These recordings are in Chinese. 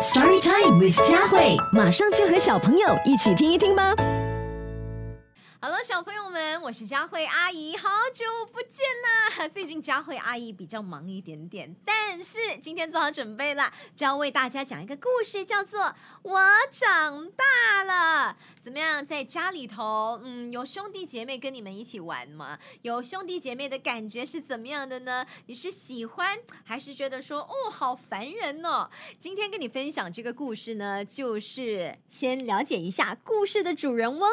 Story Time with 佳慧，马上就和小朋友一起听一听吧。好了，小朋友们，我是佳慧阿姨，好久不见啦！最近佳慧阿姨比较忙一点点，但是今天做好准备了，就要为大家讲一个故事，叫做《我长大了》。怎么样，在家里头，嗯，有兄弟姐妹跟你们一起玩吗？有兄弟姐妹的感觉是怎么样的呢？你是喜欢，还是觉得说，哦，好烦人哦？今天跟你分享这个故事呢，就是先了解一下故事的主人翁，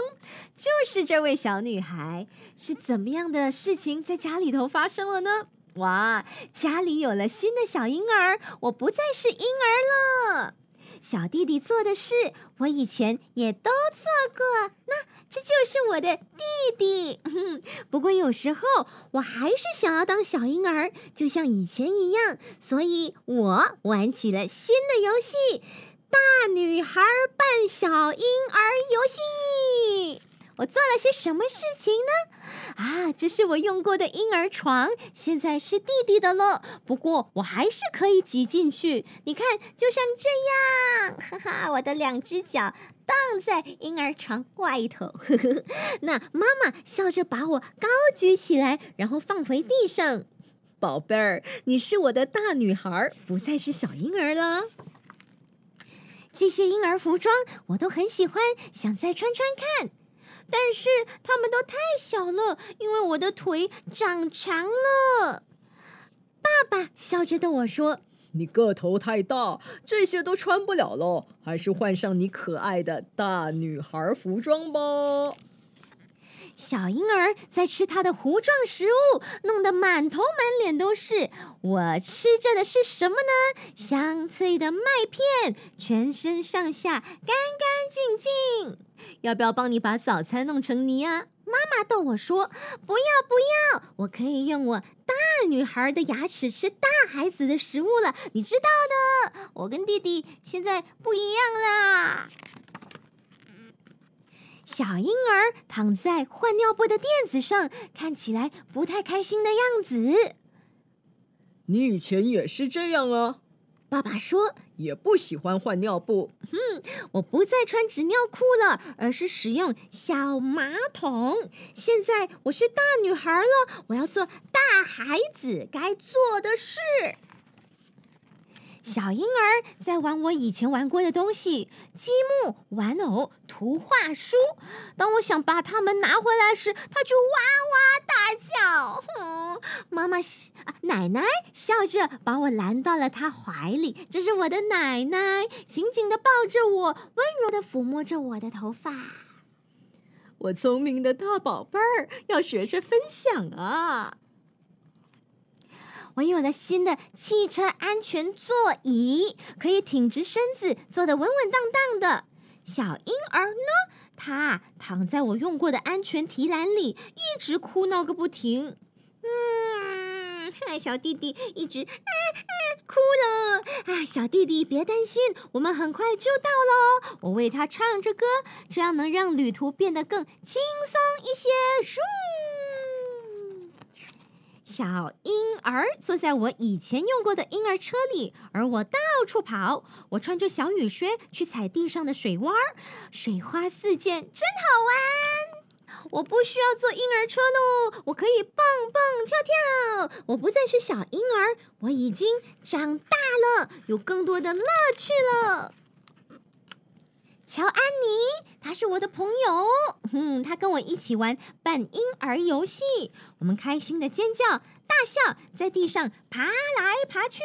就是。这位小女孩是怎么样的事情在家里头发生了呢？哇，家里有了新的小婴儿，我不再是婴儿了。小弟弟做的事，我以前也都做过。那这就是我的弟弟。不过有时候我还是想要当小婴儿，就像以前一样，所以我玩起了新的游戏——大女孩扮小婴儿游戏。我做了些什么事情呢？啊，这是我用过的婴儿床，现在是弟弟的了。不过我还是可以挤进去。你看，就像这样，哈哈，我的两只脚荡在婴儿床外头。呵呵，那妈妈笑着把我高举起来，然后放回地上。宝贝儿，你是我的大女孩，不再是小婴儿了。这些婴儿服装我都很喜欢，想再穿穿看。但是他们都太小了，因为我的腿长长了。爸爸笑着对我说：“你个头太大，这些都穿不了了，还是换上你可爱的大女孩服装吧。”小婴儿在吃他的糊状食物，弄得满头满脸都是。我吃着的是什么呢？香脆的麦片，全身上下干干净净。要不要帮你把早餐弄成泥啊？妈妈逗我说：“不要不要，我可以用我大女孩的牙齿吃大孩子的食物了。你知道的，我跟弟弟现在不一样啦。”小婴儿躺在换尿布的垫子上，看起来不太开心的样子。你以前也是这样啊？爸爸说，也不喜欢换尿布。哼，我不再穿纸尿裤了，而是使用小马桶。现在我是大女孩了，我要做大孩子该做的事。小婴儿在玩我以前玩过的东西：积木、玩偶、图画书。当我想把它们拿回来时，他就哇哇大叫。哼，妈妈、奶奶笑着把我拦到了他怀里。这是我的奶奶，紧紧的抱着我，温柔的抚摸着我的头发。我聪明的大宝贝儿，要学着分享啊！我有了新的汽车安全座椅，可以挺直身子，坐得稳稳当当的。小婴儿呢？他躺在我用过的安全提篮里，一直哭闹个不停。嗯，小弟弟一直哭了。啊，小弟弟别担心，我们很快就到喽。我为他唱着歌，这样能让旅途变得更轻松一些。咻。小婴儿坐在我以前用过的婴儿车里，而我到处跑。我穿着小雨靴去踩地上的水洼，水花四溅，真好玩。我不需要坐婴儿车喽，我可以蹦蹦跳跳。我不再是小婴儿，我已经长大了，有更多的乐趣了。乔安妮，她是我的朋友。哼，她跟我一起玩扮婴儿游戏，我们开心的尖叫、大笑，在地上爬来爬去。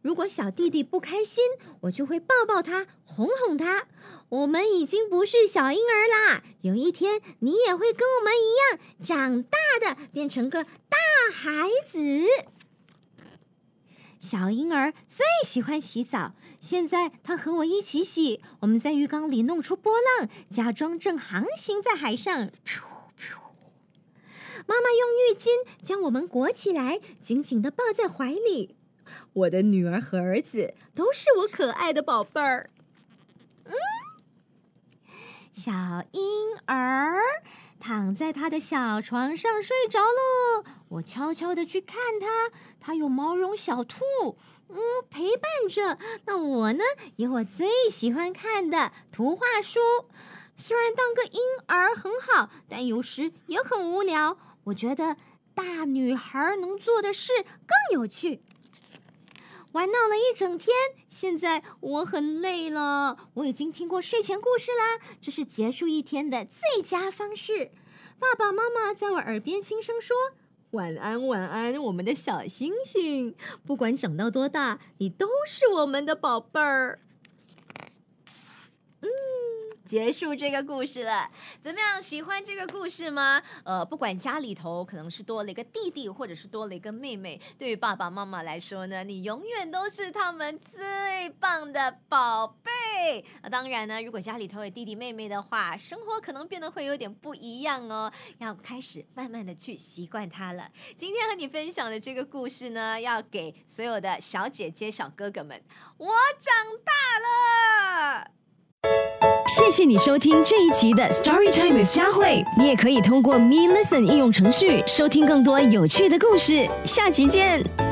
如果小弟弟不开心，我就会抱抱他，哄哄他。我们已经不是小婴儿啦，有一天你也会跟我们一样长大的，变成个大孩子。小婴儿最喜欢洗澡，现在他和我一起洗。我们在浴缸里弄出波浪，假装正航行在海上。妈妈用浴巾将我们裹起来，紧紧的抱在怀里。我的女儿和儿子都是我可爱的宝贝儿。嗯，小婴儿躺在他的小床上睡着了。我悄悄的去看他，他有毛绒小兔，嗯，陪伴着。那我呢，有我最喜欢看的图画书。虽然当个婴儿很好，但有时也很无聊。我觉得大女孩能做的事更有趣。玩闹了一整天，现在我很累了。我已经听过睡前故事啦，这是结束一天的最佳方式。爸爸妈妈在我耳边轻声说：“晚安，晚安，我们的小星星。不管长到多大，你都是我们的宝贝儿。”结束这个故事了，怎么样？喜欢这个故事吗？呃，不管家里头可能是多了一个弟弟，或者是多了一个妹妹，对于爸爸妈妈来说呢，你永远都是他们最棒的宝贝。那当然呢，如果家里头有弟弟妹妹的话，生活可能变得会有点不一样哦，要开始慢慢的去习惯它了。今天和你分享的这个故事呢，要给所有的小姐姐、小哥哥们，我长大了。谢谢你收听这一集的 Story Time with 佳慧。你也可以通过 Me Listen 应用程序收听更多有趣的故事。下集见。